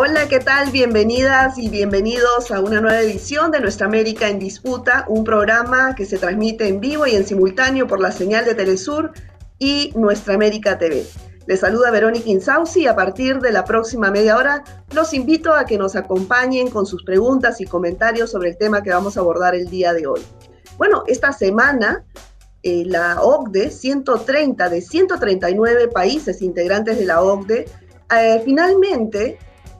Hola, ¿qué tal? Bienvenidas y bienvenidos a una nueva edición de Nuestra América en Disputa, un programa que se transmite en vivo y en simultáneo por la señal de Telesur y Nuestra América TV. Les saluda Verónica Insausi y a partir de la próxima media hora los invito a que nos acompañen con sus preguntas y comentarios sobre el tema que vamos a abordar el día de hoy. Bueno, esta semana eh, la OCDE, 130 de 139 países integrantes de la OCDE, eh, finalmente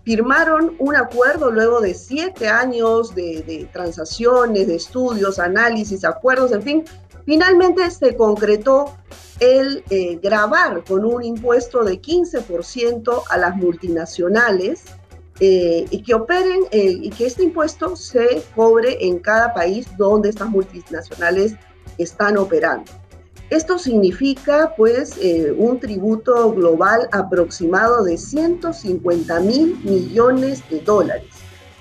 firmaron un acuerdo luego de siete años de, transacciones, de estudios, análisis, acuerdos, en fin, finalmente se concretó el eh, grabar con un impuesto de 15% a las multinacionales eh, y que operen eh, y que este impuesto se cobre en cada país donde estas multinacionales están operando. Esto significa pues eh, un tributo global aproximado de 150 mil millones de dólares.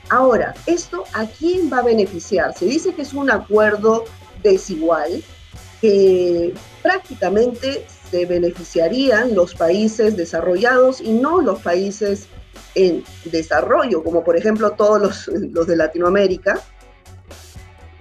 Ahora, ¿esto a quién va a beneficiar? Se dice que es un acuerdo desigual que prácticamente se beneficiarían los países desarrollados y no los países en desarrollo, como por ejemplo todos los, los de Latinoamérica,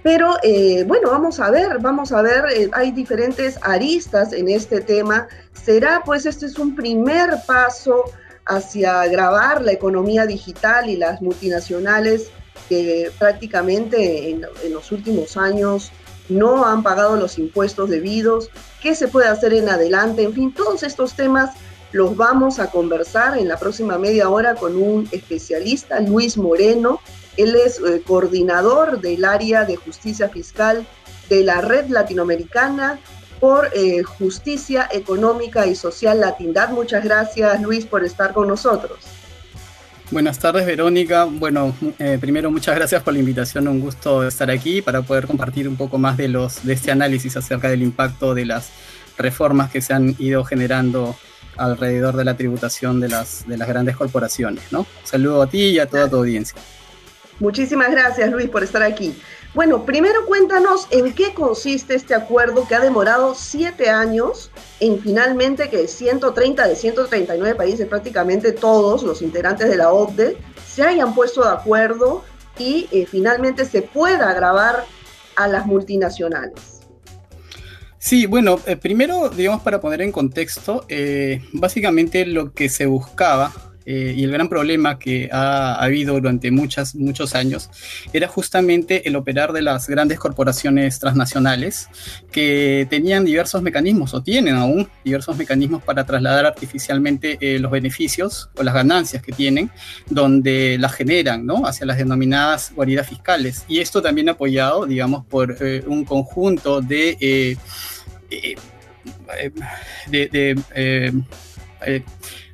pero eh, bueno, vamos a ver, vamos a ver, eh, hay diferentes aristas en este tema. ¿Será pues este es un primer paso hacia grabar la economía digital y las multinacionales que prácticamente en, en los últimos años no han pagado los impuestos debidos? ¿Qué se puede hacer en adelante? En fin, todos estos temas los vamos a conversar en la próxima media hora con un especialista, Luis Moreno, él es eh, coordinador del área de justicia fiscal de la Red Latinoamericana por eh, Justicia Económica y Social Latindad. Muchas gracias, Luis, por estar con nosotros. Buenas tardes, Verónica. Bueno, eh, primero muchas gracias por la invitación. Un gusto estar aquí para poder compartir un poco más de, los, de este análisis acerca del impacto de las reformas que se han ido generando alrededor de la tributación de las, de las grandes corporaciones. ¿no? Saludo a ti y a toda tu audiencia. Muchísimas gracias, Luis, por estar aquí. Bueno, primero cuéntanos en qué consiste este acuerdo que ha demorado siete años en finalmente que 130 de 139 países, prácticamente todos los integrantes de la OCDE, se hayan puesto de acuerdo y eh, finalmente se pueda grabar a las multinacionales. Sí, bueno, eh, primero, digamos, para poner en contexto, eh, básicamente lo que se buscaba eh, y el gran problema que ha, habido durante muchas, muchos años era justamente el operar de las grandes corporaciones transnacionales que tenían diversos mecanismos o tienen aún diversos mecanismos para trasladar artificialmente eh, los beneficios o las ganancias que tienen donde las generan ¿no? hacia las denominadas guaridas fiscales. Y esto también apoyado, digamos, por eh, un conjunto de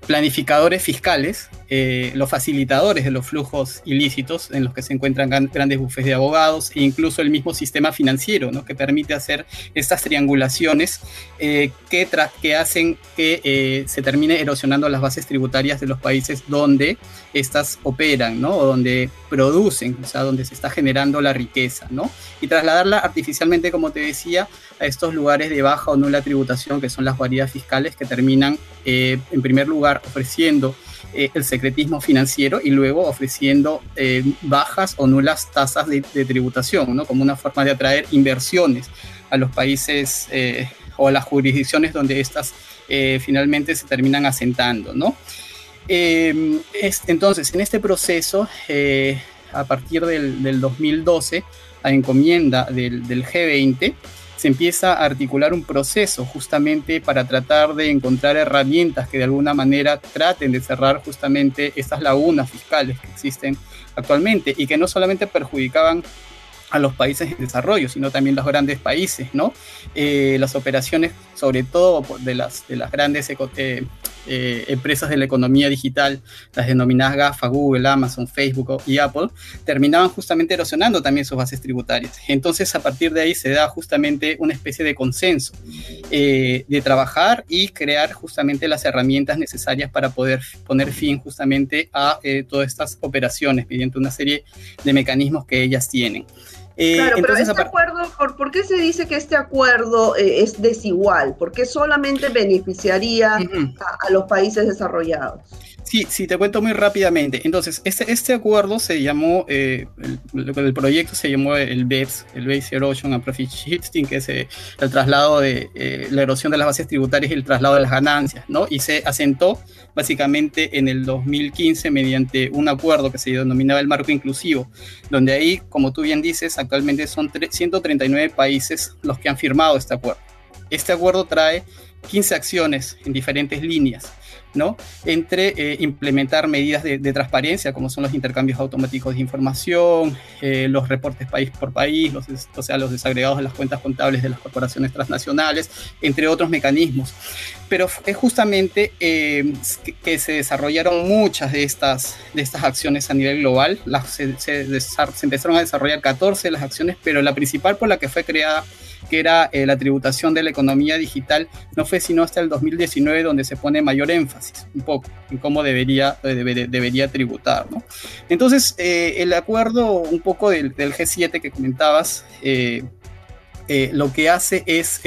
planificadores fiscales, eh, los facilitadores de los flujos ilícitos en los que se encuentran grandes bufes de abogados e incluso el mismo sistema financiero ¿no? que permite hacer estas triangulaciones eh, que, que hacen que eh, se termine erosionando las bases tributarias de los países donde estas operan ¿no? o donde producen, o sea, donde se está generando la riqueza ¿no? y trasladarla artificialmente, como te decía, a estos lugares de baja o nula tributación que son las guaridas fiscales que terminan en primer lugar ofreciendo eh, el secretismo financiero y luego ofreciendo eh, bajas o nulas tasas de, tributación, ¿no? como una forma de atraer inversiones a los países eh, o a las jurisdicciones donde estas finalmente se terminan asentando. ¿no? entonces, en este proceso, a partir del, 2012, a encomienda del G20, se empieza a articular un proceso justamente para tratar de encontrar herramientas que de alguna manera traten de cerrar justamente estas lagunas fiscales que existen actualmente y que no solamente perjudicaban a los países en desarrollo, sino también los grandes países, ¿no? Eh, las operaciones, sobre todo de las, de las grandes eh, eh, empresas de la economía digital, las denominadas GAFA, Google, Amazon, Facebook y Apple, terminaban justamente erosionando también sus bases tributarias. Entonces, a partir de ahí se da justamente una especie de consenso de trabajar y crear justamente las herramientas necesarias para poder poner fin justamente a todas estas operaciones mediante una serie de mecanismos que ellas tienen. Eh, claro, pero este acuerdo, ¿por, qué se dice que este acuerdo eh, es desigual? ¿Por qué solamente beneficiaría a, los países desarrollados? Sí, sí, te cuento muy rápidamente. Entonces, este, este acuerdo se llamó, eh, el, proyecto se llamó el BEPS, el Base Erosion and Profit Shifting, que es eh, el traslado de eh, la erosión de las bases tributarias y el traslado de las ganancias, ¿no? Y se asentó básicamente en el 2015 mediante un acuerdo que se denominaba el marco inclusivo, donde ahí, como tú bien dices, actualmente son 139 países los que han firmado este acuerdo. Este acuerdo trae 15 acciones en diferentes líneas ¿no? Entre eh, implementar medidas de, transparencia, como son los intercambios automáticos de información, eh, los reportes país por país, los, o sea, los desagregados de las cuentas contables de las corporaciones transnacionales, entre otros mecanismos. Pero es justamente eh, que, se desarrollaron muchas de estas, acciones a nivel global. Se, se empezaron a desarrollar 14 de las acciones, pero la principal por la que fue creada que era eh, la tributación de la economía digital, no fue sino hasta el 2019 donde se pone mayor énfasis un poco en cómo debería, eh, debería tributar. ¿no? Entonces, eh, el acuerdo un poco del, G7 que comentabas, lo que hace es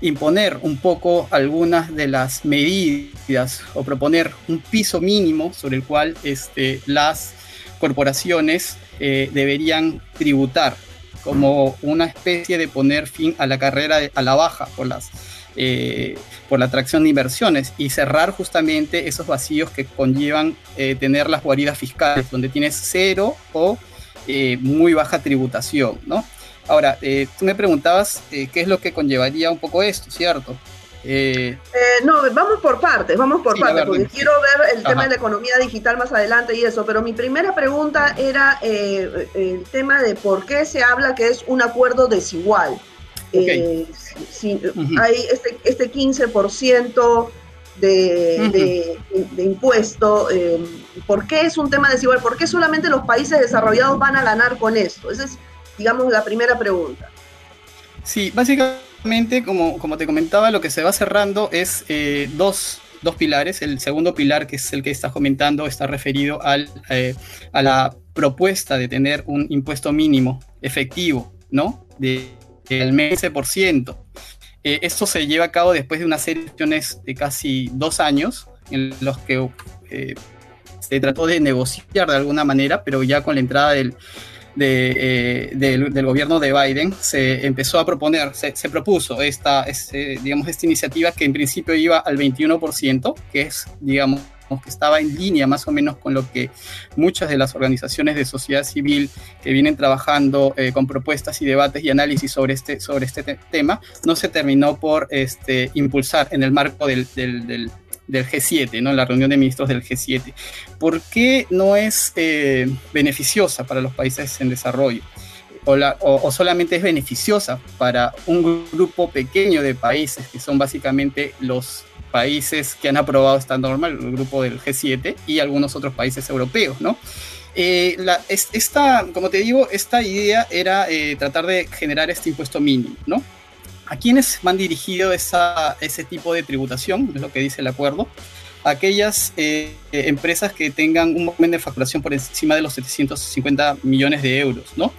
imponer un poco algunas de las medidas o proponer un piso mínimo sobre el cual este, las corporaciones deberían tributar como una especie de poner fin a la carrera a la baja por las eh, por la atracción de inversiones y cerrar justamente esos vacíos que conllevan eh, tener las guaridas fiscales, donde tienes cero o eh, muy baja tributación, ¿no? Ahora, tú me preguntabas qué es lo que conllevaría un poco esto, ¿cierto? Eh, eh, no, vamos por partes, vamos por partes, porque quiero ver el tema de la economía digital más adelante y eso, pero mi primera pregunta era eh, el tema de por qué se habla que es un acuerdo desigual. si, Hay este, este 15% de, de, impuesto, ¿por qué es un tema desigual? ¿Por qué solamente los países desarrollados van a ganar con esto? Esa es, digamos, la primera pregunta. Sí, básicamente como, como te comentaba, lo que se va cerrando es eh, dos, dos, pilares. El segundo pilar, que es el que estás comentando, está referido al, eh, a la propuesta de tener un impuesto mínimo efectivo, ¿no? De, del 15%. Eh, esto se lleva a cabo después de una serie de casi dos años en los que se trató de negociar de alguna manera, pero ya con la entrada del, de, eh, del, gobierno de Biden, se empezó a proponer, se, propuso esta, digamos, esta iniciativa que en principio iba al 21%, que es, digamos, que estaba en línea más o menos con lo que muchas de las organizaciones de sociedad civil que vienen trabajando eh, con propuestas y debates y análisis sobre este, sobre este tema, no se terminó por este, impulsar en el marco del, del del G7, ¿no? la reunión de ministros del G7. ¿Por qué no es eh, beneficiosa para los países en desarrollo? O, solamente es beneficiosa para un grupo pequeño de países, que son básicamente los países que han aprobado esta norma, el grupo del G7 y algunos otros países europeos, ¿no? Eh, esta, como te digo, esta idea era eh, tratar de generar este impuesto mínimo, ¿no? ¿A quiénes van dirigido esa, ese tipo de tributación? Es lo que dice el acuerdo. Aquellas eh, empresas que tengan un volumen de facturación por encima de los 750 millones de euros, ¿no?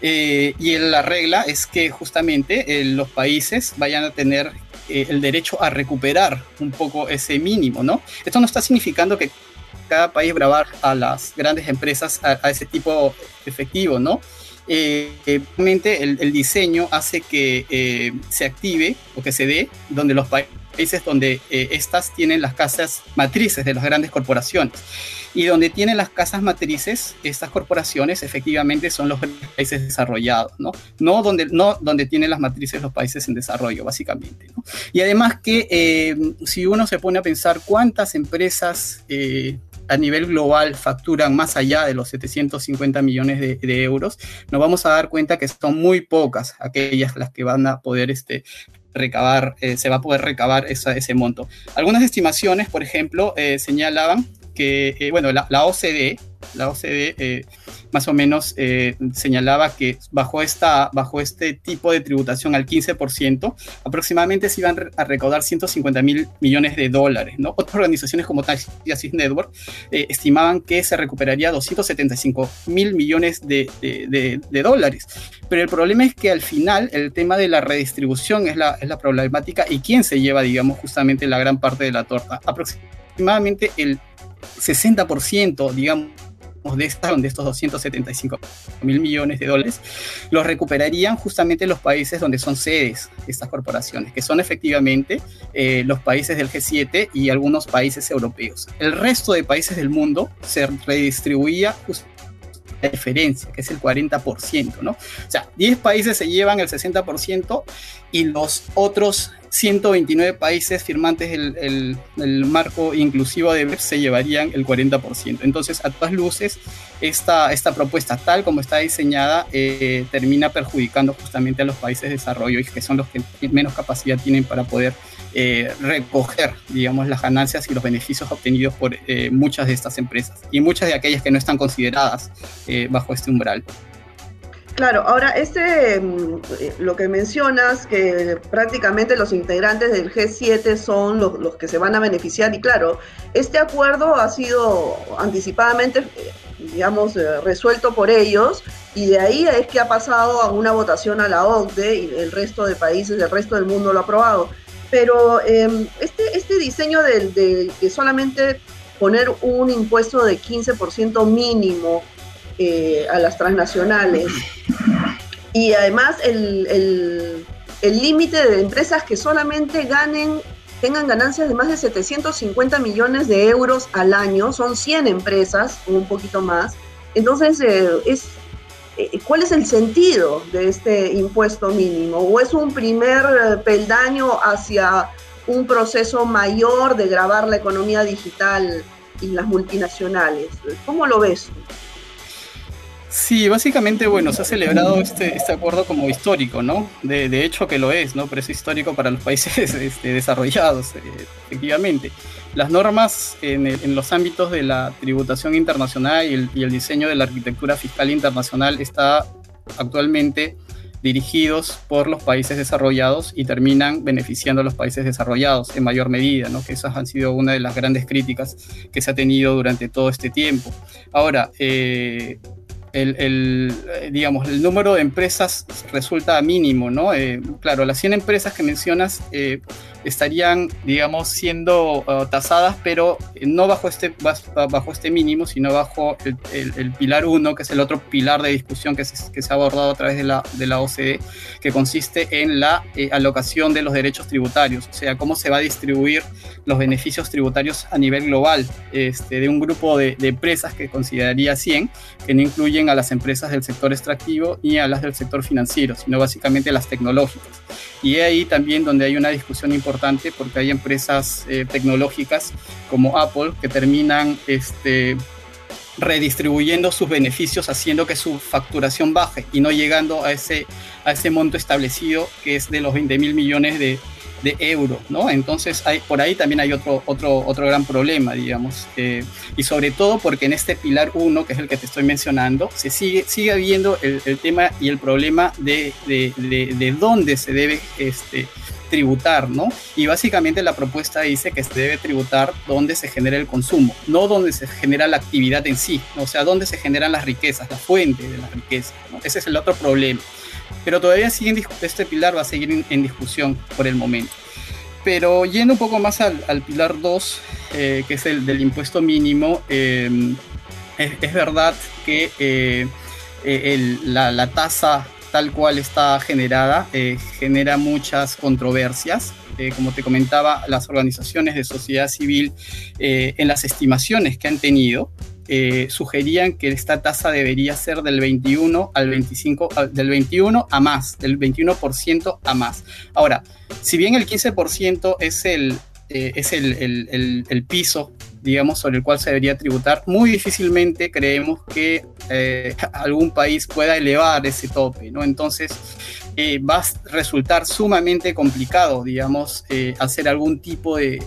Eh, y la regla es que justamente eh, los países vayan a tener el derecho a recuperar un poco ese mínimo, ¿no? Esto no está significando que cada país grabar a las grandes empresas a, a ese tipo efectivo, ¿no? Eh, realmente el, diseño hace que eh, se active o que se dé donde los países donde eh, estas tienen las casas matrices de las grandes corporaciones. Y donde tienen las casas matrices, estas corporaciones efectivamente son los países desarrollados, ¿no? No donde, no donde tienen las matrices los países en desarrollo, básicamente. Y además que eh, si uno se pone a pensar cuántas empresas a nivel global facturan más allá de los 750 millones de, euros, nos vamos a dar cuenta que son muy pocas aquellas las que van a poder este, recabar, eh, se va a poder recabar ese monto. Algunas estimaciones, por ejemplo, eh, señalaban eh, bueno, la, la, OCDE, la OCDE más o menos eh, señalaba que bajo, esta, bajo este tipo de tributación al 15%, aproximadamente se iban a recaudar 150 mil millones de dólares. ¿no? Otras organizaciones como Tax Justice Network eh, estimaban que se recuperaría 275 mil millones de, de, de, dólares. Pero el problema es que al final el tema de la redistribución es la, es la problemática y quién se lleva, digamos, justamente la gran parte de la torta. Aproximadamente el 60%, digamos, de, esta, de estos 275 mil millones de dólares, los recuperarían justamente los países donde son sedes estas corporaciones, que son efectivamente eh, los países del G7 y algunos países europeos. El resto de países del mundo se redistribuía justamente la diferencia, que es el 40%, ¿no? O sea, 10 países se llevan el 60% y los otros 129 países firmantes del el, marco inclusivo de BEPS se llevarían el 40%. Entonces, a todas luces, esta, esta propuesta, tal como está diseñada, eh, termina perjudicando justamente a los países de desarrollo, y que son los que menos capacidad tienen para poder eh, recoger, digamos, las ganancias y los beneficios obtenidos por eh, muchas de estas empresas y muchas de aquellas que no están consideradas bajo este umbral. Claro, ahora este, mm, lo que mencionas, que prácticamente los integrantes del G7 son los, que se van a beneficiar y claro, este acuerdo ha sido anticipadamente, digamos, eh, resuelto por ellos y de ahí es que ha pasado a una votación a la OCDE y el resto de países, el resto del mundo lo ha aprobado. Pero em, este, este diseño de, de solamente poner un impuesto de 15% mínimo eh, a las transnacionales. Y además el límite de empresas que solamente ganen, tengan ganancias de más de 750 millones de euros al año, son 100 empresas, un poquito más. Entonces, eh, es, eh, ¿cuál es el sentido de este impuesto mínimo? ¿O es un primer peldaño hacia un proceso mayor de grabar la economía digital y las multinacionales? ¿Cómo lo ves? Sí, básicamente, bueno, se ha celebrado este, este acuerdo como histórico, ¿no? De, de, hecho que lo es, ¿no? Pero histórico para los países este, desarrollados, eh, efectivamente. Las normas en, en, los ámbitos de la tributación internacional y el, y el, diseño de la arquitectura fiscal internacional está actualmente dirigidos por los países desarrollados y terminan beneficiando a los países desarrollados en mayor medida, ¿no? que esas han sido una de las grandes críticas que se ha tenido durante todo este tiempo. Ahora, eh, el, eh, digamos, el número de empresas resulta mínimo, ¿no? Eh, claro, las 100 empresas que mencionas eh, estarían, digamos, siendo uh, tasadas, pero no bajo este, bajo este mínimo, sino bajo el, pilar 1, que es el otro pilar de discusión que se, que se, ha abordado a través de la, de la OCDE, que consiste en la alocación de los derechos tributarios, o sea, cómo se va a distribuir los beneficios tributarios a nivel global este, de un grupo de, de empresas que consideraría 100, que no incluyen a las empresas del sector extractivo y a las del sector financiero, sino básicamente las tecnológicas. Y ahí también donde hay una discusión importante porque hay empresas eh, tecnológicas como Apple que terminan este, redistribuyendo sus beneficios haciendo que su facturación baje y no llegando a ese, a ese monto establecido que es de los 20 mil millones de, de euros, ¿no? Entonces, hay, por ahí también hay otro, otro, otro gran problema, digamos, eh, y sobre todo porque en este pilar 1, que es el que te estoy mencionando, se sigue, sigue viendo el, el tema y el problema de, de, de, dónde se debe este, tributar, ¿no? Y básicamente la propuesta dice que se debe tributar donde se genera el consumo, no donde se genera la actividad en sí, o sea, donde se generan las riquezas, la fuente de la riqueza, ¿no? Ese es el otro problema pero todavía sigue este pilar va a seguir en, discusión por el momento. Pero yendo un poco más al, pilar 2, eh, que es el del impuesto mínimo, em, es, verdad que eh, eh, la, tasa tal cual está generada genera muchas controversias. como te comentaba, las organizaciones de sociedad civil en las estimaciones que han tenido eh, sugerían que esta tasa debería ser del 21 al 25, del 21 a más, del 21% a más. Ahora, si bien el 15% es el, eh, es el, el, piso, digamos, sobre el cual se debería tributar, muy difícilmente creemos que eh, algún país pueda elevar ese tope, ¿no? Entonces, eh, va a resultar sumamente complicado, digamos, eh, hacer algún tipo de,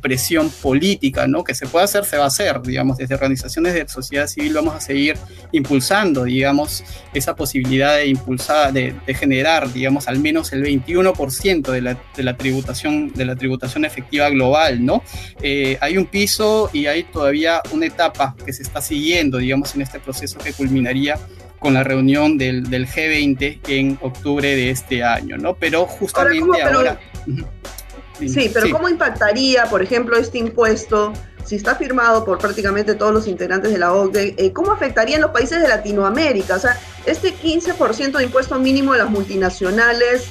presión política, ¿no? Que se puede hacer, se va a hacer, digamos, desde organizaciones de sociedad civil vamos a seguir impulsando, digamos, esa posibilidad de impulsar, de, generar, digamos, al menos el 21% de la, de la, tributación, de la tributación efectiva global, ¿no? Eh, hay un piso y hay todavía una etapa que se está siguiendo, digamos, en este proceso que culminaría con la reunión del, del, G20 en octubre de este año, ¿no? Pero justamente ahora... sí, pero ¿cómo impactaría, por ejemplo, este impuesto si está firmado por prácticamente todos los integrantes de la OCDE, eh, ¿cómo afectaría en los países de Latinoamérica? O sea, este 15% de impuesto mínimo de las multinacionales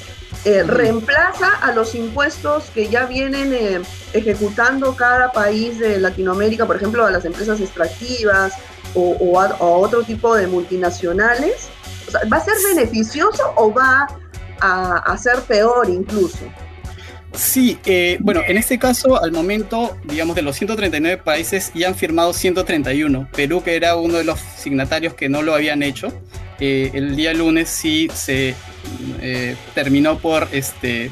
eh, reemplaza a los impuestos que ya vienen eh, ejecutando cada país de Latinoamérica, por ejemplo, a las empresas extractivas o, a, otro tipo de multinacionales. ¿Va a ser beneficioso o va a, ser peor incluso? Sí, eh, bueno, en este caso, al momento, digamos, de los 139 países ya han firmado 131. Perú, que era uno de los signatarios que no lo habían hecho, eh, el día lunes sí se eh, terminó por, este,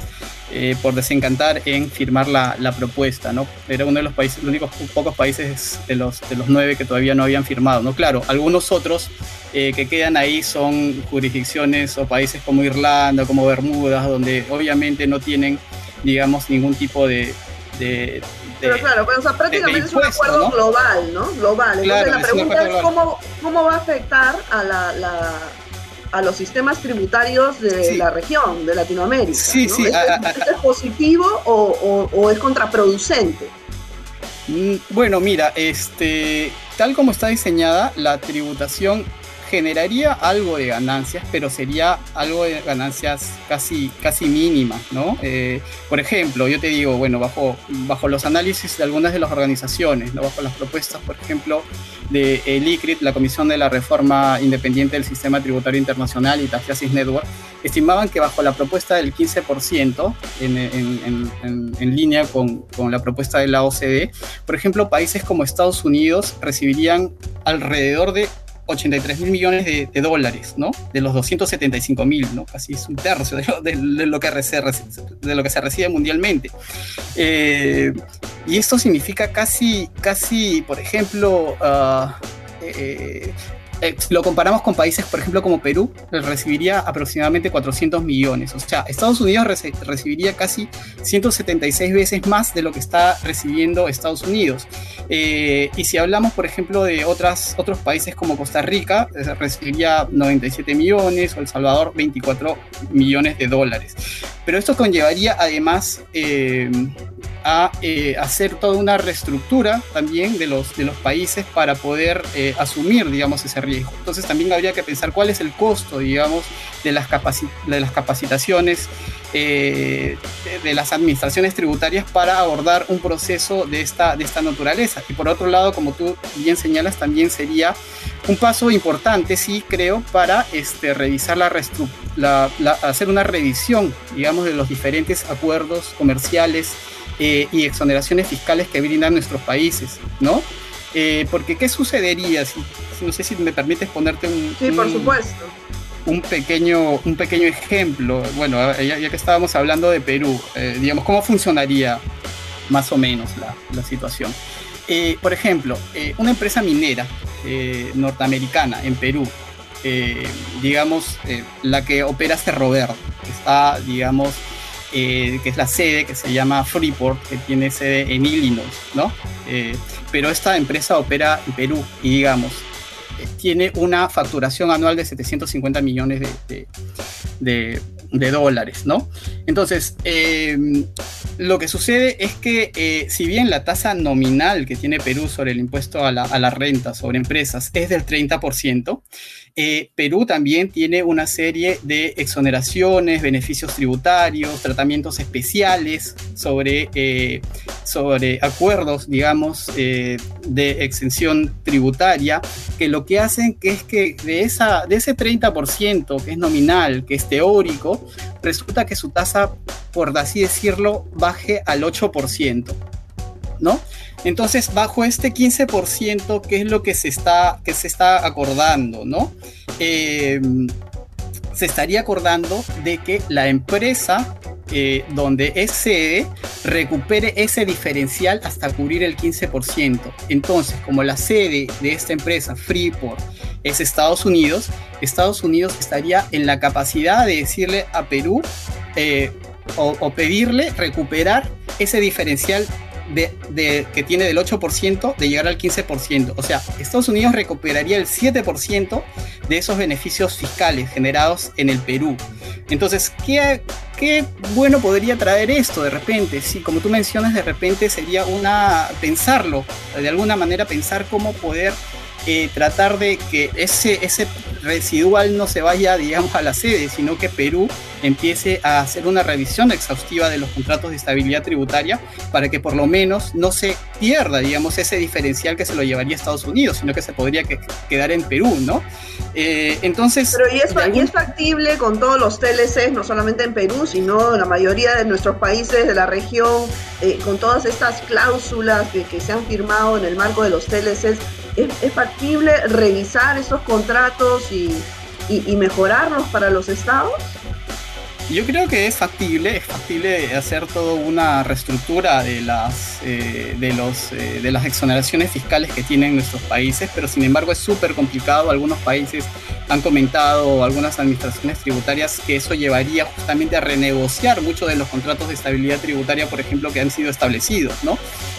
por desencantar en firmar la, propuesta, ¿no? Era uno de los países, los únicos pocos países de los, de los nueve que todavía no habían firmado, ¿no? Claro, algunos otros que quedan ahí son jurisdicciones o países como Irlanda, como Bermudas, donde obviamente no tienen digamos, ningún tipo de... pero claro, pero, o sea, prácticamente es un acuerdo global, ¿no? Global. Entonces la pregunta es, cómo, cómo va a afectar a la, la a los sistemas tributarios de la región, de Latinoamérica. Sí, sí. ¿Es, positivo o, o, es contraproducente? Mm, bueno, mira, este, tal como está diseñada, la tributación generaría algo de ganancias, pero sería algo de ganancias casi, casi mínimas, ¿no? Eh, por ejemplo, yo te digo, bueno, bajo, bajo los análisis de algunas de las organizaciones, bajo las propuestas, por ejemplo, de el ICRIT, la Comisión de la Reforma Independiente del Sistema Tributario Internacional y Tafiasis Network, estimaban que bajo la propuesta del 15% en, en, en, en línea con, con la propuesta de la OCDE, por ejemplo, países como Estados Unidos recibirían alrededor de 83 mil millones de, dólares, ¿no? De los 275 mil, ¿no? Casi es un tercio de lo, que, se recibe mundialmente. Eh, y esto significa casi, casi, por ejemplo, eh, eh, lo comparamos con países, por ejemplo, como Perú, recibiría aproximadamente 400 millones. O sea, Estados Unidos recibiría casi 176 veces más de lo que está recibiendo Estados Unidos. Eh, y si hablamos, por ejemplo, de otras, otros países como Costa Rica, eh, recibiría 97 millones, o El Salvador 24 millones de dólares. Pero esto conllevaría además a hacer toda una reestructura también de los, de los países para poder asumir, digamos, ese riesgo entonces también habría que pensar cuál es el costo, digamos, de las, de las capacitaciones eh, de, las administraciones tributarias para abordar un proceso de esta, de esta naturaleza. Y por otro lado, como tú bien señalas, también sería un paso importante, sí, creo, para este, revisar la, hacer una revisión, digamos, de los diferentes acuerdos comerciales eh, y exoneraciones fiscales que brindan nuestros países, ¿no? Eh, porque, ¿qué sucedería si, no sé si me permites ponerte un... Sí, por supuesto. Un pequeño, un pequeño ejemplo. Bueno, ya, que estábamos hablando de Perú, eh, digamos, ¿cómo funcionaría más o menos la, situación? Eh, por ejemplo, una empresa minera norteamericana en Perú, digamos, la que opera Cerro Verde, que está, digamos, que es la sede que se llama Freeport, que tiene sede en Illinois, ¿no? pero esta empresa opera en Perú y digamos, eh, tiene una facturación anual de 750 millones de, dólares, ¿no? Entonces, em, lo que sucede es que eh, si bien la tasa nominal que tiene Perú sobre el impuesto a la, a la renta sobre empresas es del 30%, eh, Perú también tiene una serie de exoneraciones, beneficios tributarios, tratamientos especiales sobre, eh, sobre acuerdos, digamos, eh, de exención tributaria, que lo que hacen que es que de, esa, de ese 30% que es nominal, que es teórico, resulta que su tasa, por así decirlo, baje al 8%, ¿no? Entonces, bajo este 15%, ¿qué es lo que se está, se está acordando? ¿no? Em, se estaría acordando de que la empresa eh, donde es sede recupere ese diferencial hasta cubrir el 15%. Entonces, como la sede de esta empresa, Freeport, es Estados Unidos, Estados Unidos estaría en la capacidad de decirle a Perú eh, o pedirle recuperar ese diferencial de, que tiene del 8% de llegar al 15%. O sea, Estados Unidos recuperaría el 7% de esos beneficios fiscales generados en el Perú. Entonces, ¿qué, qué bueno podría traer esto de repente? Sí, como tú mencionas, de repente sería una pensarlo, de alguna manera pensar cómo poder eh, tratar de que ese, ese residual no se vaya, digamos, a la sede, sino que Perú empiece a hacer una revisión exhaustiva de los contratos de estabilidad tributaria para que por lo menos no se pierda, digamos, ese diferencial que se lo llevaría a Estados Unidos, sino que se podría quedar en Perú, ¿no? Eh, entonces... Pero y es, es, factible con todos los TLCs, no solamente en Perú, sino la mayoría de nuestros países de la región, eh, con todas estas cláusulas que, que se han firmado en el marco de los TLCs, ¿Es, factible revisar esos contratos y, mejorarlos para los estados? Yo creo que es factible, es factible hacer toda una reestructura de las, eh, de, los, eh, de las exoneraciones fiscales que tienen nuestros países, pero sin embargo es súper complicado. Algunos países han comentado, algunas administraciones tributarias, que eso llevaría justamente a renegociar muchos de los contratos de estabilidad tributaria, por ejemplo, que han sido establecidos, ¿no?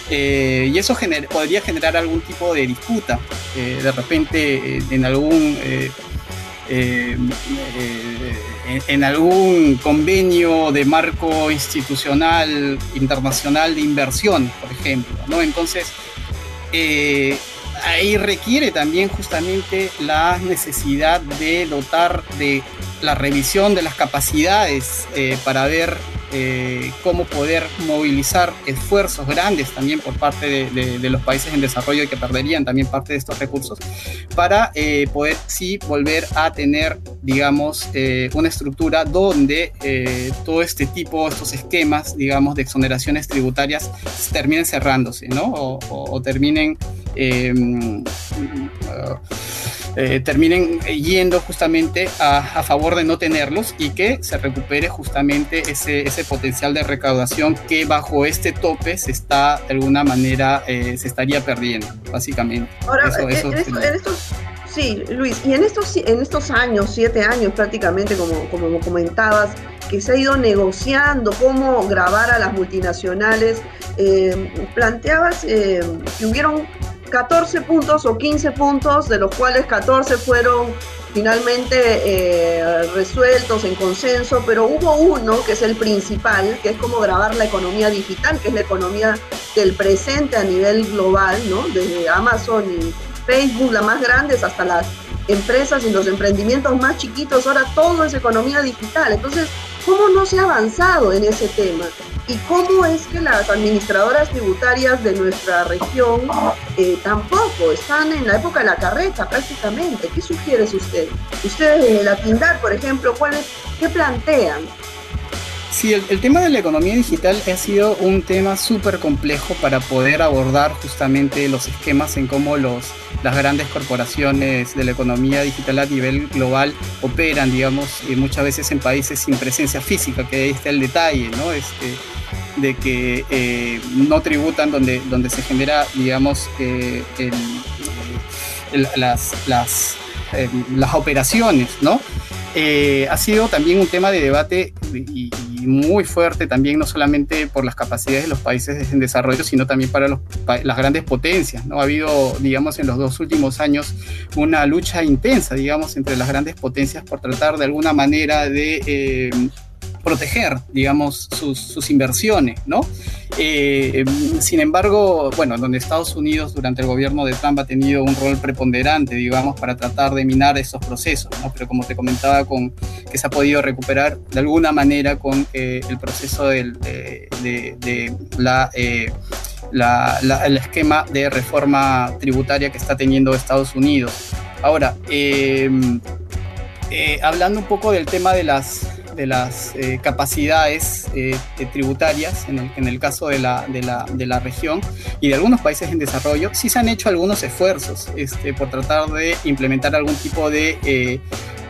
Eh, y eso podría generar algún tipo de disputa, de repente en algún en, algún convenio de marco institucional internacional de inversión, por ejemplo, ¿no? Entonces ahí requiere también justamente la necesidad de dotar de la revisión de las capacidades para ver eh, cómo poder movilizar esfuerzos grandes también por parte de, los países en desarrollo y que perderían también parte de estos recursos para eh, poder sí volver a tener, digamos, eh, una estructura donde todo este tipo, estos esquemas, digamos, de exoneraciones tributarias terminen cerrándose, ¿no? O, terminen... Eh, terminen yendo justamente a, favor de no tenerlos y que se recupere justamente ese, ese potencial de recaudación que bajo este tope se está de alguna manera eh, se estaría perdiendo, básicamente. Ahora, en, estos, sí, Luis, y en estos, en estos años, siete años prácticamente, como, como comentabas, que se ha ido negociando cómo grabar a las multinacionales, eh, planteabas que hubieron 14 puntos o 15 puntos, de los cuales 14 fueron finalmente eh, resueltos en consenso, pero hubo uno que es el principal, que es como grabar la economía digital, que es la economía del presente a nivel global, ¿no? Desde Amazon y Facebook, las más grandes, hasta las empresas y los emprendimientos más chiquitos, ahora todo es economía digital. Entonces, ¿cómo no se ha avanzado en ese tema? ¿Y cómo es que las administradoras tributarias de nuestra región eh, tampoco están en la época de la carreta prácticamente? ¿Qué sugiere usted? Ustedes de la Pindar, por ejemplo, ¿cuáles, ¿qué plantean? Sí, el, tema de la economía digital ha sido un tema súper complejo para poder abordar justamente los esquemas en cómo los, las grandes corporaciones de la economía digital a nivel global operan, digamos, y muchas veces en países sin presencia física, que ahí está el detalle, ¿no? Este, de que eh, no tributan donde, donde se genera, digamos, eh, las, las, eh, las operaciones, ¿no? Ha sido también un tema de debate y, muy fuerte también, no solamente por las capacidades de los países en desarrollo, sino también para las grandes potencias. ¿no? Ha habido, digamos, en los dos últimos años una lucha intensa, digamos, entre las grandes potencias por tratar de alguna manera de proteger, digamos, sus, inversiones, ¿no? Eh, sin embargo, bueno, donde Estados Unidos durante el gobierno de Trump ha tenido un rol preponderante, digamos, para tratar de minar esos procesos, ¿no? Pero como te comentaba, con, que se ha podido recuperar de alguna manera con eh, el proceso del, de, la... Eh, el esquema de reforma tributaria que está teniendo Estados Unidos. Ahora, hablando un poco del tema de las, de las eh, capacidades eh, tributarias, en el, en el caso de la, de, la, de la, región y de algunos países en desarrollo, sí se han hecho algunos esfuerzos este, por tratar de implementar algún tipo de eh,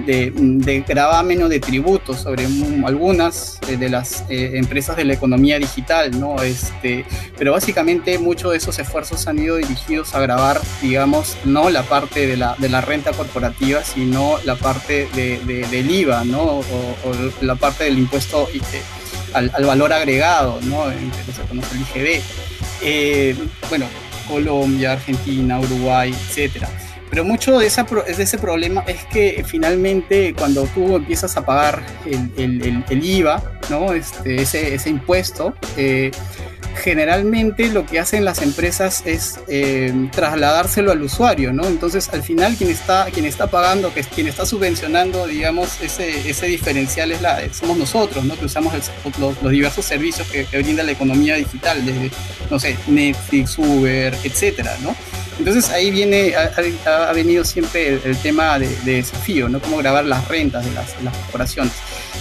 de, de gravamen o de tributos sobre algunas de las eh, empresas de la economía digital, ¿no? Este, pero básicamente muchos de esos esfuerzos han ido dirigidos a grabar, digamos, no la parte de la, de la renta corporativa, sino la parte de, del IVA, ¿no? O, la parte del impuesto eh, al, al, valor agregado, ¿no? Que se conoce el IGB. Eh, bueno, Colombia, Argentina, Uruguay, etcétera. Pero mucho de, ese problema es que finalmente cuando tú empiezas a pagar el, IVA, este, ese, impuesto, eh, generalmente lo que hacen las empresas es eh, trasladárselo al usuario, ¿no? Entonces, al final, quien está, pagando, quien está subvencionando, digamos, ese, ese diferencial es la, somos nosotros, ¿no? Que usamos los, diversos servicios que, brinda la economía digital, desde, no sé, Netflix, Uber, etcétera, ¿no? Entonces ahí viene, ha, venido siempre el, tema de, desafío, ¿no? Cómo grabar las rentas de las, de las corporaciones.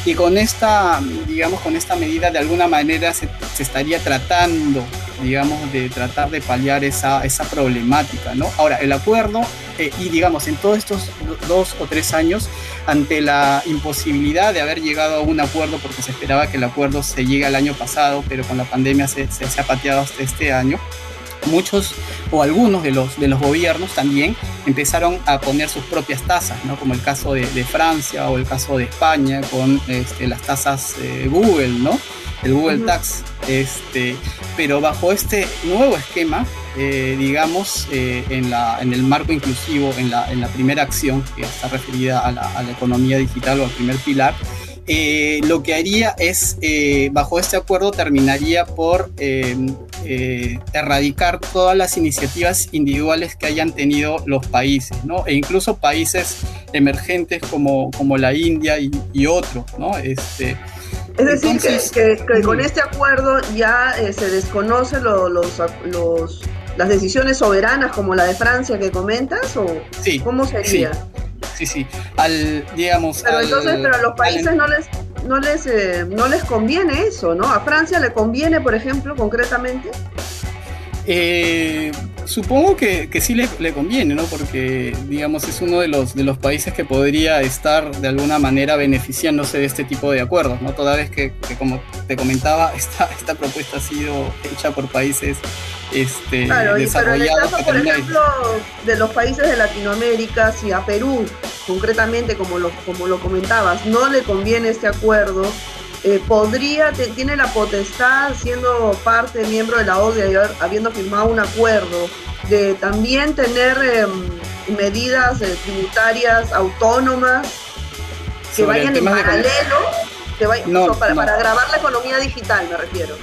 Y con esta, digamos, con esta medida de alguna manera se, estaría tratando, digamos, de tratar de paliar esa, esa problemática, ¿no? Ahora, el acuerdo, eh, y digamos, en todos estos dos o tres años, ante la imposibilidad de haber llegado a un acuerdo, porque se esperaba que el acuerdo se llegue al año pasado, pero con la pandemia se, se, se ha pateado hasta este año, muchos o algunos de los, de los gobiernos también empezaron a poner sus propias tasas, ¿no? como el caso de, Francia o el caso de España con este, las tasas Google, ¿no? el Google Tax. Este, pero bajo este nuevo esquema, eh, digamos, eh, en, la, en el marco inclusivo, en la, en la primera acción que está referida a la, a la economía digital o al primer pilar, eh, lo que haría es, eh, bajo este acuerdo, terminaría por eh, erradicar todas las iniciativas individuales que hayan tenido los países, ¿no? E incluso países emergentes como, como la India y, otros, ¿no? Este, es decir, que, con este acuerdo ya se desconocen los, los, las decisiones soberanas como la de Francia que comentas, ¿o cómo sería? sí, sí. Al, digamos. Pero entonces, pero a los países no les, no les, eh, no les conviene eso, ¿no? A Francia le conviene, por ejemplo, concretamente. Eh, supongo que, que sí le, le, conviene, ¿no? Porque, digamos, es uno de los, de los países que podría estar de alguna manera beneficiándose de este tipo de acuerdos, ¿no? Toda vez que, que como te comentaba, esta, esta propuesta ha sido hecha por países este, claro, pero en el caso, por ejemplo, de los países de Latinoamérica, si a Perú, concretamente, como lo, como lo comentabas, no le conviene este acuerdo, eh, podría, tiene la potestad, siendo parte, miembro de la ODE, habiendo firmado un acuerdo, de también tener em, medidas eh, tributarias autónomas que vayan en paralelo, que para, para grabar la economía digital, me refiero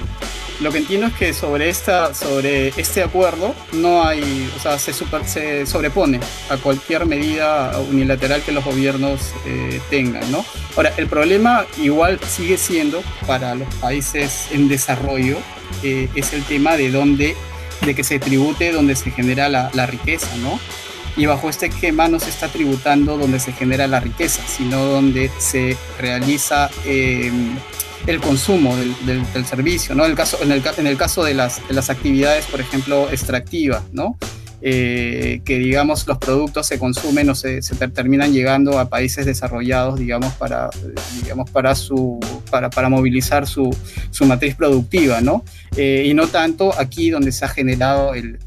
lo que entiendo es que sobre esta sobre este acuerdo no hay o sea se, se sobrepone a cualquier medida unilateral que los gobiernos eh, tengan no ahora el problema igual sigue siendo para los países en desarrollo eh, es el tema de dónde de que se tribute donde se genera la, la riqueza no y bajo este esquema no se está tributando donde se genera la riqueza, sino donde se realiza eh, el consumo del, servicio, ¿no? En el caso, en el, caso de, las, de las actividades, por ejemplo, extractivas, ¿no? Eh, que digamos los productos se consumen o se, terminan llegando a países desarrollados digamos para digamos para su para, para movilizar su, su matriz productiva no eh, y no tanto aquí donde se ha generado el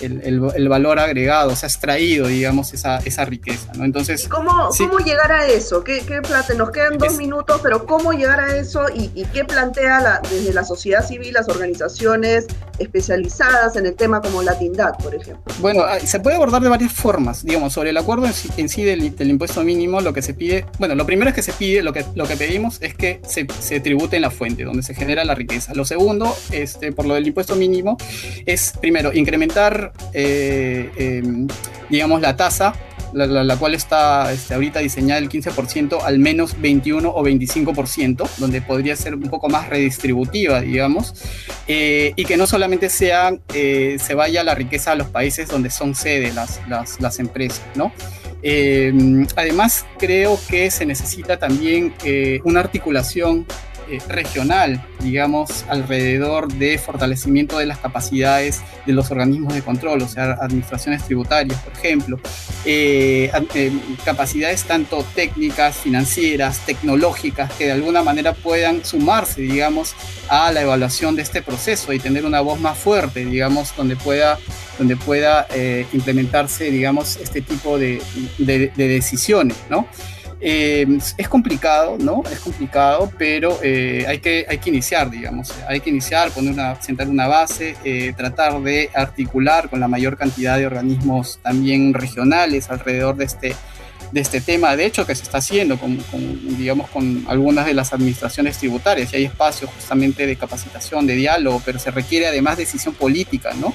el, valor agregado, se ha extraído, digamos, esa, esa riqueza, ¿no? Entonces... ¿Cómo, ¿cómo llegar a eso? ¿Qué, qué Nos quedan dos minutos, pero ¿cómo llegar a eso y, y qué plantea la, desde la sociedad civil, las organizaciones especializadas en el tema como la TINDAD, por ejemplo? Bueno, se puede abordar de varias formas, digamos, sobre el acuerdo en sí, del, del, impuesto mínimo, lo que se pide, bueno, lo primero es que se pide, lo que, lo que pedimos es que se, se tribute en la fuente, donde se genera la riqueza. Lo segundo, este, por lo del impuesto mínimo, es primero incrementar eh, em, digamos, la tasa, la, cual está este, ahorita diseñada el 15%, al menos 21 o 25%, donde podría ser un poco más redistributiva, digamos, eh, y que no solamente sea, eh, se vaya la riqueza a los países donde son sede las, las, las empresas, ¿no? Em, además, creo que se necesita también una articulación eh, regional, digamos, alrededor de fortalecimiento de las capacidades de los organismos de control, o sea, administraciones tributarias, por ejemplo, eh, eh, capacidades tanto técnicas, financieras, tecnológicas, que de alguna manera puedan sumarse, digamos, a la evaluación de este proceso y tener una voz más fuerte, digamos, donde pueda, donde pueda implementarse, digamos, este tipo de, de decisiones, ¿no? Eh, es complicado, ¿no? Es complicado, pero eh, hay, que, hay que iniciar, digamos. Hay que iniciar, poner una, sentar una base, eh, tratar de articular con la mayor cantidad de organismos también regionales alrededor de este, de este tema, de hecho, que se está haciendo con, digamos, con algunas de las administraciones tributarias y hay espacios justamente de capacitación, de diálogo, pero se requiere además decisión política, ¿no?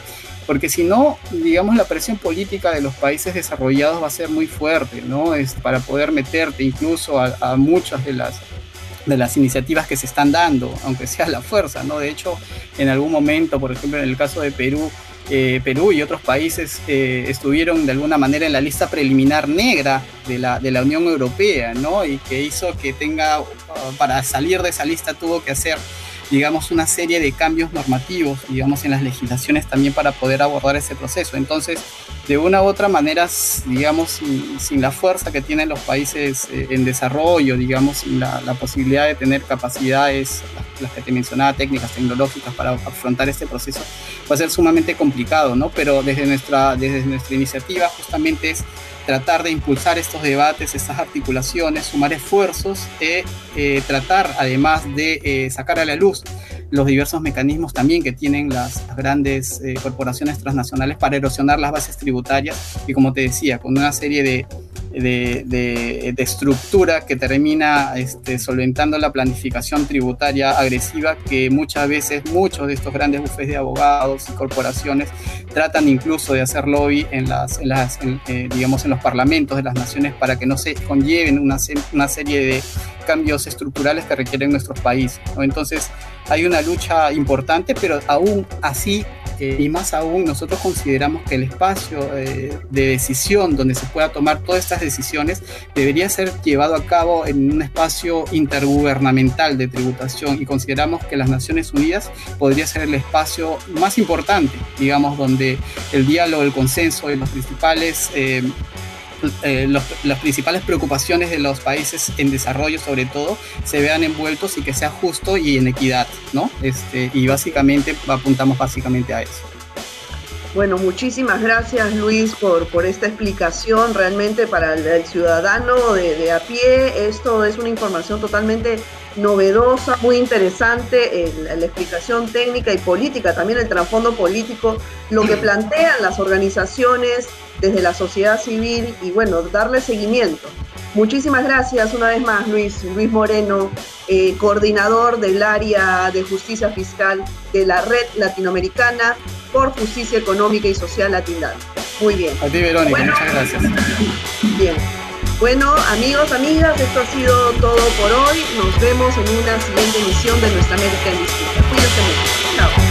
Porque si no, digamos, la presión política de los países desarrollados va a ser muy fuerte, ¿no? Es para poder meterte incluso a, a muchas de las de las iniciativas que se están dando, aunque sea la fuerza, ¿no? De hecho, en algún momento, por ejemplo, en el caso de Perú, eh, Perú y otros países eh, estuvieron de alguna manera en la lista preliminar negra de la, de la Unión Europea, ¿no? Y que hizo que tenga, para salir de esa lista tuvo que hacer digamos, una serie de cambios normativos, digamos, en las legislaciones también para poder abordar ese proceso. Entonces, de una u otra manera, digamos, sin, la fuerza que tienen los países eh, en desarrollo, digamos, sin la, posibilidad de tener capacidades, las, que te mencionaba, técnicas, tecnológicas para afrontar este proceso, va a ser sumamente complicado, ¿no? Pero desde nuestra, desde nuestra iniciativa justamente es tratar de impulsar estos debates, estas articulaciones, sumar esfuerzos e eh, tratar además de eh, sacar a la luz los diversos mecanismos también que tienen las, grandes eh, corporaciones transnacionales para erosionar las bases tributarias. Y como te decía, con una serie de, de, estructura que termina este, solventando la planificación tributaria agresiva que muchas veces muchos de estos grandes bufes de abogados y corporaciones tratan incluso de hacer lobby en las, las eh, digamos en los parlamentos de las naciones para que no se conlleven una, una serie de cambios estructurales que requieren nuestros países. Entonces hay una lucha importante, pero aún así y más aún nosotros consideramos que el espacio eh, de decisión donde se pueda tomar todas estas decisiones debería ser llevado a cabo en un espacio intergubernamental de tributación y consideramos que las Naciones Unidas podría ser el espacio más importante, digamos, donde el diálogo, el consenso y los principales eh, eh, las principales preocupaciones de los países en desarrollo, sobre todo, se vean envueltos y que sea justo y en equidad, ¿no? Este, y básicamente apuntamos básicamente a eso. Bueno, muchísimas gracias Luis por, por esta explicación. Realmente para el, ciudadano de, de, a pie esto es una información totalmente novedosa, muy interesante, la explicación técnica y política, también el trasfondo político, lo que plantean las organizaciones desde la sociedad civil y bueno, darle seguimiento. Muchísimas gracias una vez más, Luis, Luis Moreno, eh, coordinador del área de justicia fiscal de la Red Latinoamericana por Justicia Económica y Social Latindad. Muy bien. A ti, Verónica, muchas gracias. Bien. Bueno, amigos, amigas, esto ha sido todo por hoy. Nos vemos en una siguiente emisión de Nuestra América en Disputa. Cuídense mucho.